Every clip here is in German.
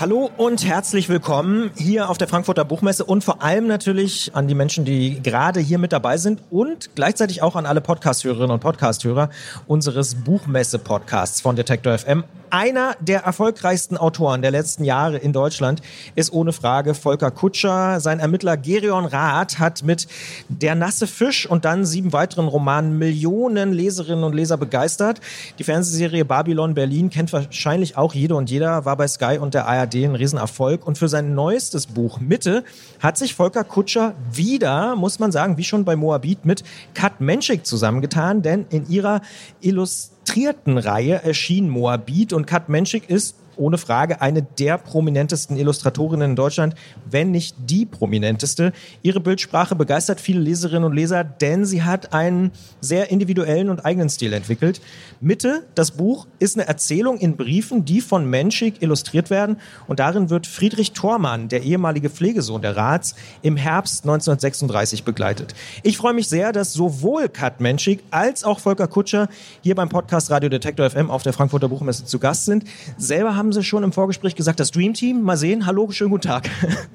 Hallo und herzlich willkommen hier auf der Frankfurter Buchmesse und vor allem natürlich an die Menschen, die gerade hier mit dabei sind und gleichzeitig auch an alle Podcasthörerinnen und Podcasthörer unseres Buchmesse-Podcasts von Detektor FM. Einer der erfolgreichsten Autoren der letzten Jahre in Deutschland ist ohne Frage Volker Kutscher. Sein Ermittler Gerion Rath hat mit Der nasse Fisch und dann sieben weiteren Romanen Millionen Leserinnen und Leser begeistert. Die Fernsehserie Babylon Berlin kennt wahrscheinlich auch jede und jeder, war bei Sky und der ARD ein Riesenerfolg. Und für sein neuestes Buch Mitte hat sich Volker Kutscher wieder, muss man sagen, wie schon bei Moabit, mit Kat Menschik zusammengetan, denn in ihrer illustrierten Reihe erschien Moabit und Kat Menschik ist ohne Frage eine der prominentesten Illustratorinnen in Deutschland, wenn nicht die prominenteste. Ihre Bildsprache begeistert viele Leserinnen und Leser, denn sie hat einen sehr individuellen und eigenen Stil entwickelt. Mitte, das Buch, ist eine Erzählung in Briefen, die von Menschik illustriert werden. Und darin wird Friedrich Thormann, der ehemalige Pflegesohn der Rats, im Herbst 1936 begleitet. Ich freue mich sehr, dass sowohl Kat Menschik als auch Volker Kutscher hier beim Podcast Radio Detektor FM auf der Frankfurter Buchmesse zu Gast sind. Selber haben sie schon im Vorgespräch gesagt, das Dream Team. Mal sehen. Hallo, schönen guten Tag.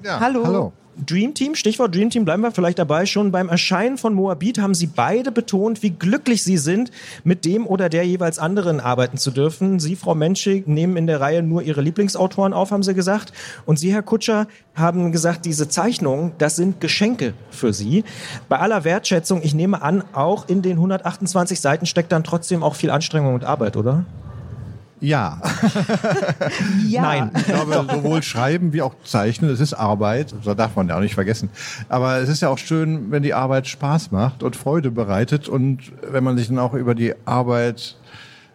Ja, hallo. hallo. Dream Team, Stichwort Dream Team, bleiben wir vielleicht dabei. Schon beim Erscheinen von Moabit haben Sie beide betont, wie glücklich Sie sind, mit dem oder der jeweils anderen arbeiten zu dürfen. Sie, Frau Menschig, nehmen in der Reihe nur Ihre Lieblingsautoren auf, haben Sie gesagt. Und Sie, Herr Kutscher, haben gesagt, diese Zeichnungen, das sind Geschenke für Sie. Bei aller Wertschätzung, ich nehme an, auch in den 128 Seiten steckt dann trotzdem auch viel Anstrengung und Arbeit, oder? Ja. ja. Nein. Ich glaube, sowohl schreiben wie auch zeichnen, es ist Arbeit. Das darf man ja auch nicht vergessen. Aber es ist ja auch schön, wenn die Arbeit Spaß macht und Freude bereitet und wenn man sich dann auch über die Arbeit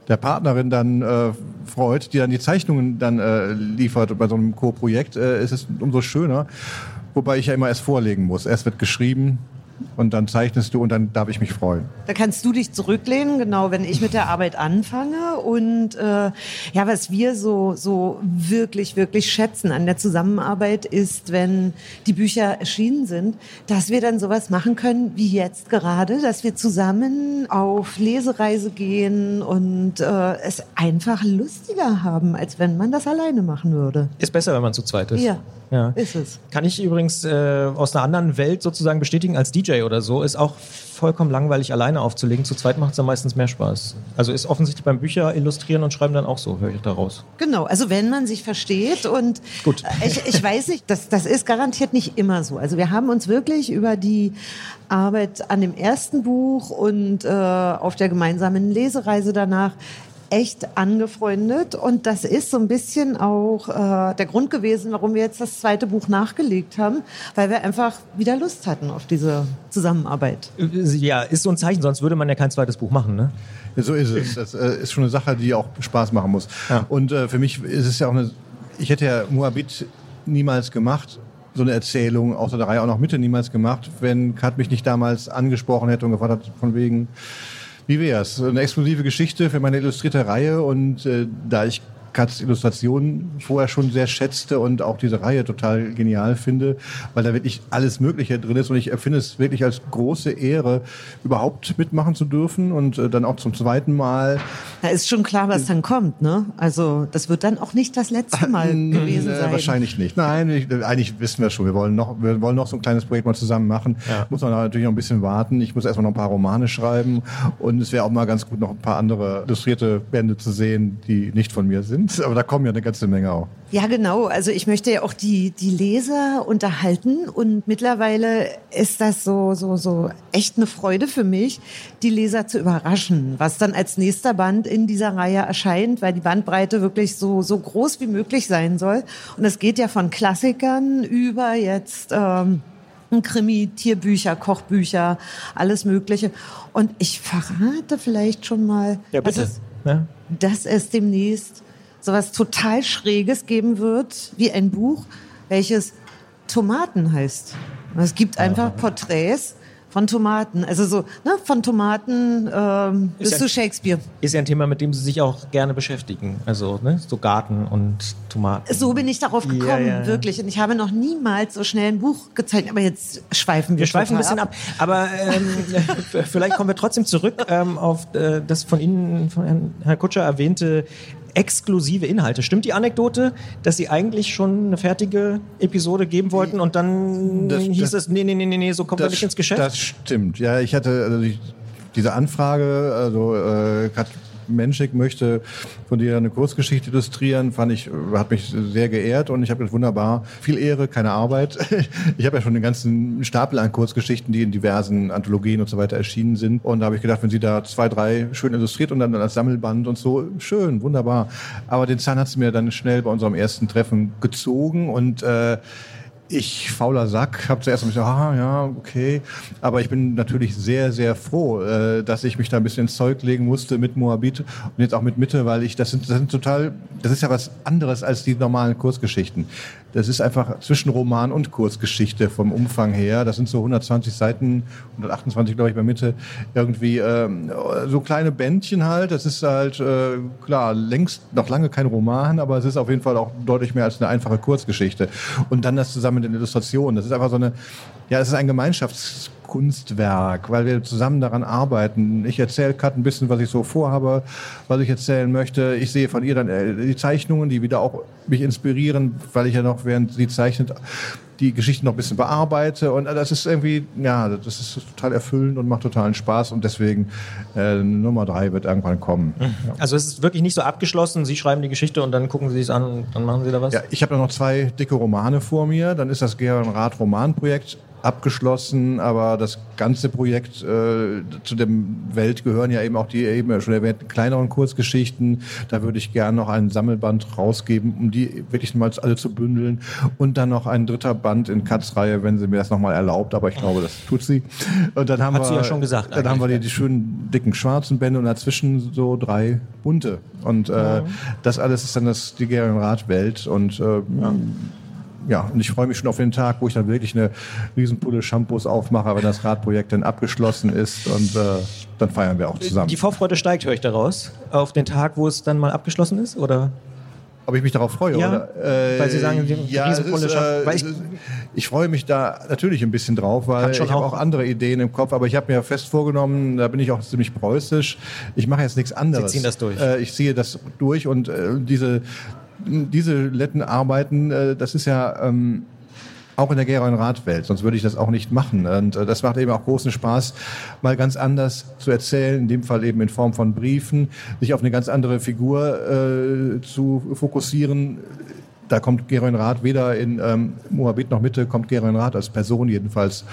der Partnerin dann äh, freut, die dann die Zeichnungen dann äh, liefert bei so einem Co-Projekt, äh, ist es umso schöner. Wobei ich ja immer erst vorlegen muss. Erst wird geschrieben, und dann zeichnest du und dann darf ich mich freuen. Da kannst du dich zurücklehnen, genau, wenn ich mit der Arbeit anfange. Und äh, ja, was wir so, so wirklich, wirklich schätzen an der Zusammenarbeit ist, wenn die Bücher erschienen sind, dass wir dann sowas machen können wie jetzt gerade, dass wir zusammen auf Lesereise gehen und äh, es einfach lustiger haben, als wenn man das alleine machen würde. Ist besser, wenn man zu zweit ist. Ja. Ja. Ist es. Kann ich übrigens äh, aus einer anderen Welt sozusagen bestätigen, als DJ oder so, ist auch vollkommen langweilig, alleine aufzulegen. Zu zweit macht es dann meistens mehr Spaß. Also ist offensichtlich beim Bücher illustrieren und schreiben dann auch so, höre ich daraus. Genau, also wenn man sich versteht und Gut. Ich, ich weiß nicht, das, das ist garantiert nicht immer so. Also wir haben uns wirklich über die Arbeit an dem ersten Buch und äh, auf der gemeinsamen Lesereise danach echt angefreundet und das ist so ein bisschen auch äh, der Grund gewesen, warum wir jetzt das zweite Buch nachgelegt haben, weil wir einfach wieder Lust hatten auf diese Zusammenarbeit. Ja, ist so ein Zeichen, sonst würde man ja kein zweites Buch machen, ne? So ist es. Das äh, ist schon eine Sache, die auch Spaß machen muss. Ja. Und äh, für mich ist es ja auch eine, ich hätte ja Moabit niemals gemacht, so eine Erzählung außer der Reihe auch noch Mitte niemals gemacht, wenn Kat mich nicht damals angesprochen hätte und gefragt hat, von wegen, wie wär's? Eine exklusive Geschichte für meine illustrierte Reihe und äh, da ich Katz Illustrationen vorher schon sehr schätzte und auch diese Reihe total genial finde, weil da wirklich alles Mögliche drin ist und ich empfinde es wirklich als große Ehre, überhaupt mitmachen zu dürfen und äh, dann auch zum zweiten Mal. Da ist schon klar, was dann kommt, ne? Also das wird dann auch nicht das letzte Mal gewesen sein. Wahrscheinlich nicht. Nein, ich, eigentlich wissen wir schon, wir wollen noch, wir wollen noch so ein kleines Projekt mal zusammen machen. Ja. Muss man natürlich noch ein bisschen warten. Ich muss erstmal noch ein paar Romane schreiben und es wäre auch mal ganz gut, noch ein paar andere illustrierte Bände zu sehen, die nicht von mir sind sind, aber da kommen ja eine ganze Menge auch. Ja, genau. Also ich möchte ja auch die, die Leser unterhalten und mittlerweile ist das so, so, so echt eine Freude für mich, die Leser zu überraschen, was dann als nächster Band in dieser Reihe erscheint, weil die Bandbreite wirklich so, so groß wie möglich sein soll. Und es geht ja von Klassikern über jetzt, ähm, Krimi, Tierbücher, Kochbücher, alles Mögliche. Und ich verrate vielleicht schon mal, ja, bitte. Dass, es, ja. dass es demnächst sowas total Schräges geben wird, wie ein Buch, welches Tomaten heißt. Es gibt einfach Porträts von Tomaten. Also so, ne, von Tomaten ähm, bis ja- zu Shakespeare. Ist ja ein Thema, mit dem Sie sich auch gerne beschäftigen. Also, ne, so Garten und Tomaten. So bin ich darauf gekommen, ja, ja. wirklich. Und ich habe noch niemals so schnell ein Buch gezeigt. Aber jetzt schweifen wir Wir schweifen ein bisschen ab. Aber ähm, vielleicht kommen wir trotzdem zurück ähm, auf äh, das von Ihnen, von Herrn Kutscher erwähnte exklusive Inhalte. Stimmt die Anekdote, dass Sie eigentlich schon eine fertige Episode geben wollten und dann Das- hieß das- es, nee, nee, nee, nee, so kommen wir nicht ins Geschäft? Das stimmt. Ja, ich hatte also die, diese Anfrage, also äh, Menschik möchte von dir eine Kurzgeschichte illustrieren, fand ich, hat mich sehr geehrt und ich habe wunderbar, viel Ehre, keine Arbeit. Ich habe ja schon den ganzen Stapel an Kurzgeschichten, die in diversen Anthologien und so weiter erschienen sind und da habe ich gedacht, wenn sie da zwei, drei schön illustriert und dann als Sammelband und so, schön, wunderbar. Aber den Zahn hat sie mir dann schnell bei unserem ersten Treffen gezogen und äh, ich, fauler Sack, habe zuerst gesagt, ah ja, okay. Aber ich bin natürlich sehr, sehr froh, äh, dass ich mich da ein bisschen ins Zeug legen musste mit Moabit und jetzt auch mit Mitte, weil ich, das sind, das sind total, das ist ja was anderes als die normalen Kurzgeschichten. Das ist einfach zwischen Roman und Kurzgeschichte vom Umfang her. Das sind so 120 Seiten, 128 glaube ich bei Mitte, irgendwie ähm, so kleine Bändchen halt. Das ist halt, äh, klar, längst noch lange kein Roman, aber es ist auf jeden Fall auch deutlich mehr als eine einfache Kurzgeschichte. Und dann das zusammen mit den Illustrationen. Das ist einfach so eine, ja, es ist ein Gemeinschaftskunstwerk, weil wir zusammen daran arbeiten. Ich erzähle Kat ein bisschen, was ich so vorhabe, was ich erzählen möchte. Ich sehe von ihr dann äh, die Zeichnungen, die wieder auch mich inspirieren, weil ich ja noch, während sie zeichnet, die Geschichte noch ein bisschen bearbeite. Und äh, das ist irgendwie, ja, das ist total erfüllend und macht totalen Spaß. Und deswegen äh, Nummer drei wird irgendwann kommen. Ja. also es ist wirklich nicht so abgeschlossen. Sie schreiben die Geschichte und dann gucken Sie es an und dann machen Sie da was? Ja, ich habe noch zwei dicke Romane vor mir. Dann ist das Gerhard Rath Romanprojekt abgeschlossen, aber das ganze Projekt äh, zu dem Welt gehören ja eben auch die eben schon erwähnten kleineren Kurzgeschichten. Da würde ich gerne noch einen Sammelband rausgeben, um die wirklich mal alle zu bündeln und dann noch ein dritter Band in Katz-Reihe, wenn sie mir das nochmal erlaubt. Aber ich glaube, das tut sie. Und dann haben Hat wir, sie ja schon gesagt Dann haben wir die, die schönen dicken schwarzen Bände und dazwischen so drei bunte. Und äh, das alles ist dann das die Gerhard Rath Welt und äh, ja. Ja, und ich freue mich schon auf den Tag, wo ich dann wirklich eine Riesenpulle Shampoos aufmache, wenn das Radprojekt dann abgeschlossen ist und äh, dann feiern wir auch zusammen. Die Vorfreude steigt, höre ich daraus, auf den Tag, wo es dann mal abgeschlossen ist, oder? Ob ich mich darauf freue, Ja, oder? Äh, weil Sie sagen, die ja, es Riesenpulle ist, äh, ich, ich- freue mich da natürlich ein bisschen drauf, weil ich habe auch- auch andere Ideen im Kopf, aber ich habe mir fest vorgenommen, da bin ich auch ziemlich preußisch, ich mache jetzt nichts anderes. Sie ziehen das durch. Äh, ich ziehe das durch und äh, diese, diese letten Arbeiten, äh, das ist ja... Ähm, auch in der Gera- und Radwelt, sonst würde ich das auch nicht machen. Und äh, das macht eben auch großen Spaß, mal ganz anders zu erzählen, in dem Fall eben in Form von Briefen, sich auf eine ganz andere Figur äh, zu fokussieren. Da kommt Geron Rath weder in ähm, Moabit noch Mitte, kommt Geron Rath als Person jedenfalls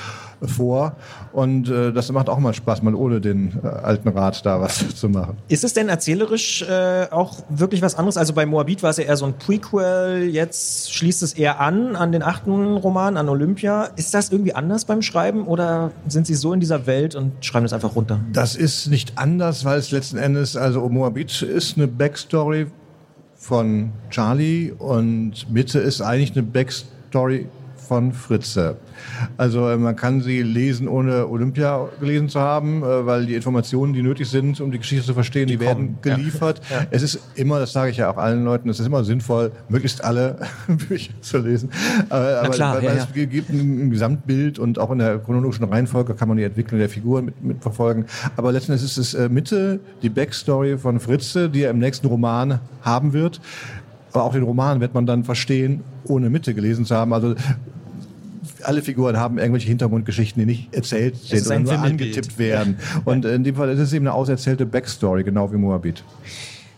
vor. Und äh, das macht auch mal Spaß, mal ohne den äh, alten Rat da was zu machen. Ist es denn erzählerisch äh, auch wirklich was anderes? Also bei Moabit war es ja eher so ein Prequel, jetzt schließt es eher an an den achten Roman, an Olympia. Ist das irgendwie anders beim Schreiben oder sind Sie so in dieser Welt und schreiben das einfach runter? Das ist nicht anders, weil es letzten Endes, also Moabit ist eine Backstory von Charlie und Mitte ist eigentlich eine Backstory von Fritze. Also äh, man kann sie lesen, ohne Olympia gelesen zu haben, äh, weil die Informationen, die nötig sind, um die Geschichte zu verstehen, die, werden kommen, ja. geliefert. Es ist immer, das sage ich ja auch allen Leuten, es ist immer sinnvoll, möglichst alle Bücher zu lesen. Aber, aber klar, weil, ja, ja. es gibt ein, Gesamtbild und auch in der chronologischen Reihenfolge kann man die Entwicklung der Figur mit, mitverfolgen. Aber letzten Endes ist es äh, Mitte die Backstory von Fritze, die er im nächsten Roman haben wird. Aber auch den Roman wird man dann verstehen, ohne Mitte gelesen zu haben. Also alle Figuren haben irgendwelche Hintergrundgeschichten, die nicht erzählt sind oder nur angetippt werden. Und in dem Fall ist es eben eine auserzählte Backstory, genau wie Moabit.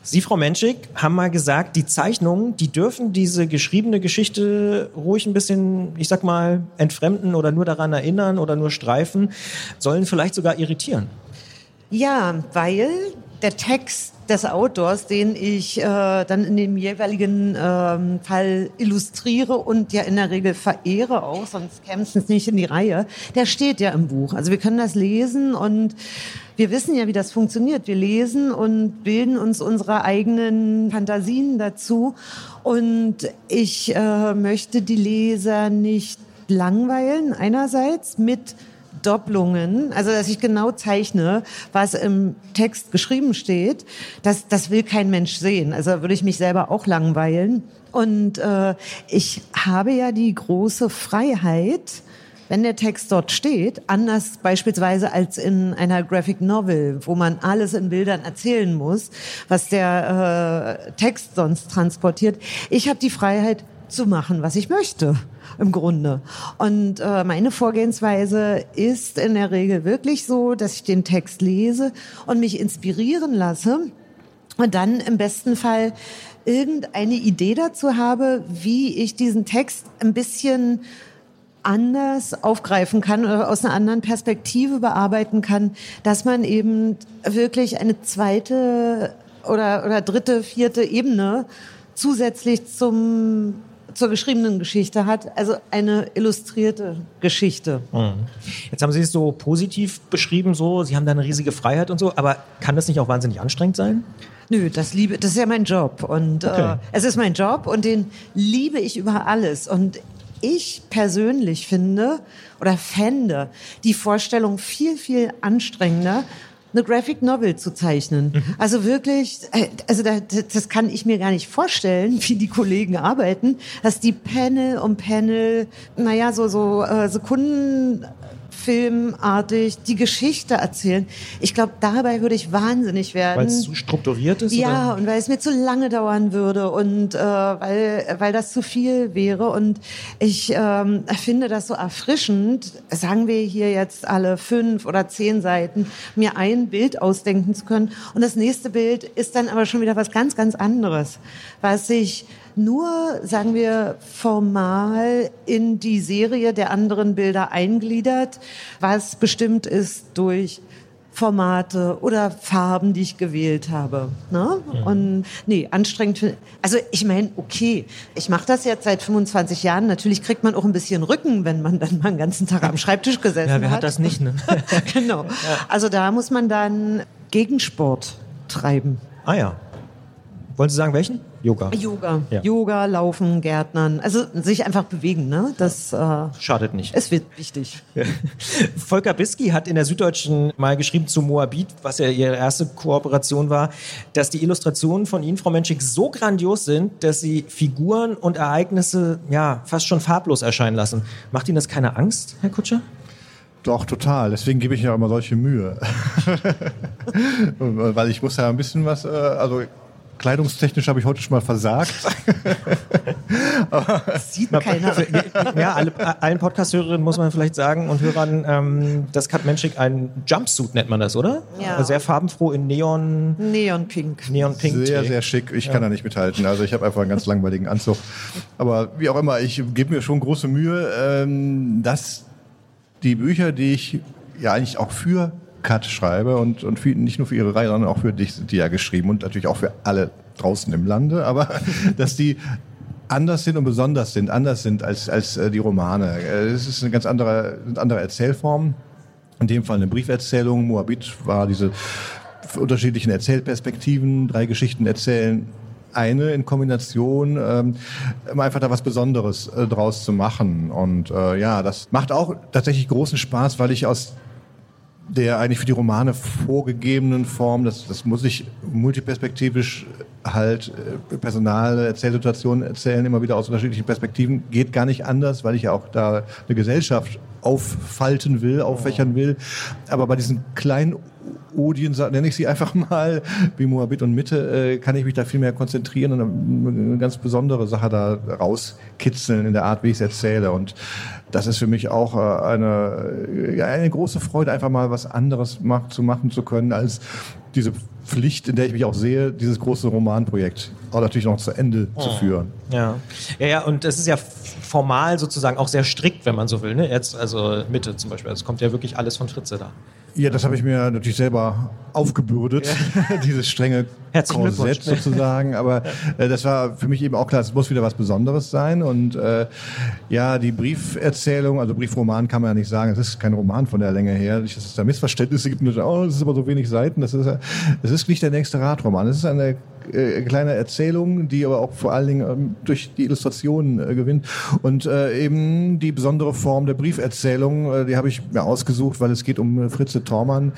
Sie, Frau Menschik, haben mal gesagt, die Zeichnungen, die dürfen diese geschriebene Geschichte ruhig ein bisschen, ich sag mal, entfremden oder nur daran erinnern oder nur streifen, sollen vielleicht sogar irritieren. Ja, weil der Text des Autors, den ich äh, dann in dem jeweiligen ähm, Fall illustriere und ja in der Regel verehre auch, sonst käme es nicht in die Reihe, der steht ja im Buch. Also wir können das lesen und wir wissen ja, wie das funktioniert. Wir lesen und bilden uns unsere eigenen Fantasien dazu. Und ich äh, möchte die Leser nicht langweilen, einerseits mit Doppelungen, also dass ich genau zeichne, was im Text geschrieben steht, das, das will kein Mensch sehen. Also würde ich mich selber auch langweilen. Und äh, ich habe ja die große Freiheit, wenn der Text dort steht, anders beispielsweise als in einer Graphic Novel, wo man alles in Bildern erzählen muss, was der äh, Text sonst transportiert. Ich habe die Freiheit zu machen, was ich möchte im Grunde. Und äh, meine Vorgehensweise ist in der Regel wirklich so, dass ich den Text lese und mich inspirieren lasse und dann im besten Fall irgendeine Idee dazu habe, wie ich diesen Text ein bisschen anders aufgreifen kann oder aus einer anderen Perspektive bearbeiten kann, dass man eben wirklich eine zweite oder, oder dritte, vierte Ebene zusätzlich zum zur geschriebenen Geschichte hat, also eine illustrierte Geschichte. Mhm. Jetzt haben Sie es so positiv beschrieben, so Sie haben da eine riesige Freiheit und so, aber kann das nicht auch wahnsinnig anstrengend sein? Nö, das liebe, das ist ja mein Job und okay. äh, es ist mein Job und den liebe ich über alles und ich persönlich finde oder fände die Vorstellung viel, viel anstrengender, eine Graphic Novel zu zeichnen. Mhm. Also wirklich, äh, also das, das kann ich mir gar nicht vorstellen, wie die Kollegen arbeiten, dass die Panel um Panel, naja, so, so äh, Sekunden filmartig die Geschichte erzählen. Ich glaube, dabei würde ich wahnsinnig werden. Weil es zu strukturiert ist? Ja, oder? und weil es mir zu lange dauern würde und äh, weil, weil das zu viel wäre. Und ich ähm, finde das so erfrischend, sagen wir hier jetzt alle fünf oder zehn Seiten, mir ein Bild ausdenken zu können. Und das nächste Bild ist dann aber schon wieder was ganz, ganz anderes, was ich nur, sagen wir, formal in die Serie der anderen Bilder eingliedert, was bestimmt ist durch Formate oder Farben, die ich gewählt habe. Ne? Mhm. Und nee, anstrengend. Also ich meine, okay, ich mache das jetzt seit 25 Jahren. Natürlich kriegt man auch ein bisschen Rücken, wenn man dann mal den ganzen Tag am Schreibtisch gesessen hat. Ja, wer hat, hat das nicht? Ne? genau. Ja. Also da muss man dann Gegensport treiben. Ah ja. Wollen Sie sagen, welchen? Yoga. Yoga. Ja. Yoga, Laufen, Gärtnern. Also sich einfach bewegen, ne? Das äh, schadet nicht. Es wird wichtig. Volker Biski hat in der Süddeutschen mal geschrieben zu Moabit, was ja ihre erste Kooperation war, dass die Illustrationen von Ihnen, Frau Menschik, so grandios sind, dass sie Figuren und Ereignisse ja fast schon farblos erscheinen lassen. Macht Ihnen das keine Angst, Herr Kutscher? Doch, total. Deswegen gebe ich ja immer solche Mühe. Weil ich muss ja ein bisschen was, äh, also Kleidungstechnisch habe ich heute schon mal versagt. das sieht keiner. Ja, alle, allen Podcast-Hörerinnen muss man vielleicht sagen und Hörern, ähm, das Kat Menschik ein Jumpsuit nennt man das, oder? Ja. Sehr farbenfroh in Neon. Neonpink. Neonpink. Sehr, sehr schick. Ich ja. kann da nicht mithalten. Also ich habe einfach einen ganz langweiligen Anzug. Aber wie auch immer, ich gebe mir schon große Mühe, ähm, dass die Bücher, die ich ja eigentlich auch für Cut schreibe und, und für, nicht nur für ihre Reihe, sondern auch für dich die ja geschrieben und natürlich auch für alle draußen im Lande, aber dass die anders sind und besonders sind, anders sind als, als äh, die Romane. Äh, es ist eine ganz andere, eine andere Erzählform. In dem Fall eine Brieferzählung. Moabit war diese unterschiedlichen Erzählperspektiven, drei Geschichten erzählen, eine in Kombination, ähm, um einfach da was Besonderes äh, draus zu machen. Und äh, ja, das macht auch tatsächlich großen Spaß, weil ich aus der eigentlich für die Romane vorgegebenen Form, das, das muss ich multiperspektivisch halt äh, personale Erzählsituationen erzählen, immer wieder aus unterschiedlichen Perspektiven, geht gar nicht anders, weil ich ja auch da eine Gesellschaft auffalten will, auffächern will. Aber bei diesen kleinen Odien, nenne ich sie einfach mal, wie Moabit und Mitte, äh, kann ich mich da viel mehr konzentrieren und eine ganz besondere Sache da rauskitzeln in der Art, wie ich es erzähle. Und das ist für mich auch äh, eine, eine große Freude, einfach mal was anderes zu machen zu können, als diese Pflicht, in der ich mich auch sehe, dieses große Romanprojekt auch natürlich noch zu Ende oh. zu führen. Ja. ja, ja, und es ist ja formal sozusagen auch sehr strikt, wenn man so will. Ne? Jetzt, also Mitte zum Beispiel, es kommt ja wirklich alles von Fritze da. Ja, das habe ich mir natürlich selber aufgebürdet, ja. dieses strenge Korsett sozusagen. Aber äh, das war für mich eben auch klar, es muss wieder was Besonderes sein. Und äh, ja, die Brieferzählung, also Briefroman kann man ja nicht sagen, es ist kein Roman von der Länge her. Nicht, dass es da Missverständnisse gibt, oh, es ist aber so wenig Seiten. Das ist, das ist nicht der nächste Radroman. Es ist eine äh, kleine Erzählung, die aber auch vor allen Dingen ähm, durch die Illustrationen äh, gewinnt. Und äh, eben die besondere Form der Brieferzählung, äh, die habe ich mir ausgesucht, weil es geht um äh, Fritze Tormann,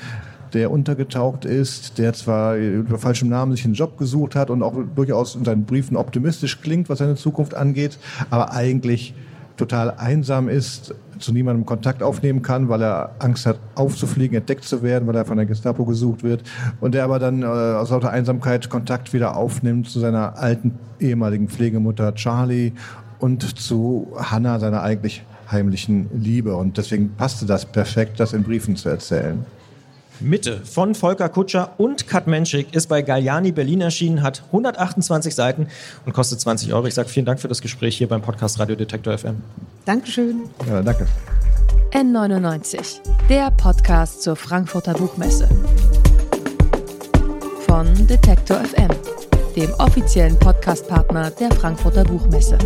der untergetaucht ist, der zwar über falschem Namen sich einen Job gesucht hat und auch durchaus in seinen Briefen optimistisch klingt, was seine Zukunft angeht, aber eigentlich total einsam ist, zu niemandem Kontakt aufnehmen kann, weil er Angst hat, aufzufliegen, entdeckt zu werden, weil er von der Gestapo gesucht wird. Und der aber dann äh, aus lauter Einsamkeit Kontakt wieder aufnimmt zu seiner alten ehemaligen Pflegemutter Charlie und zu Hannah, seiner eigentlich heimlichen Liebe. Und deswegen passte das perfekt, das in Briefen zu erzählen. Mitte von Volker Kutscher und Kat Menschik ist bei Galliani Berlin erschienen, hat 128 Seiten und kostet 20 Euro. Ich sage vielen Dank für das Gespräch hier beim Podcast Radio Detektor FM. Dankeschön. Ja, danke. N99, der Podcast zur Frankfurter Buchmesse. Von Detektor FM, dem offiziellen Podcastpartner der Frankfurter Buchmesse.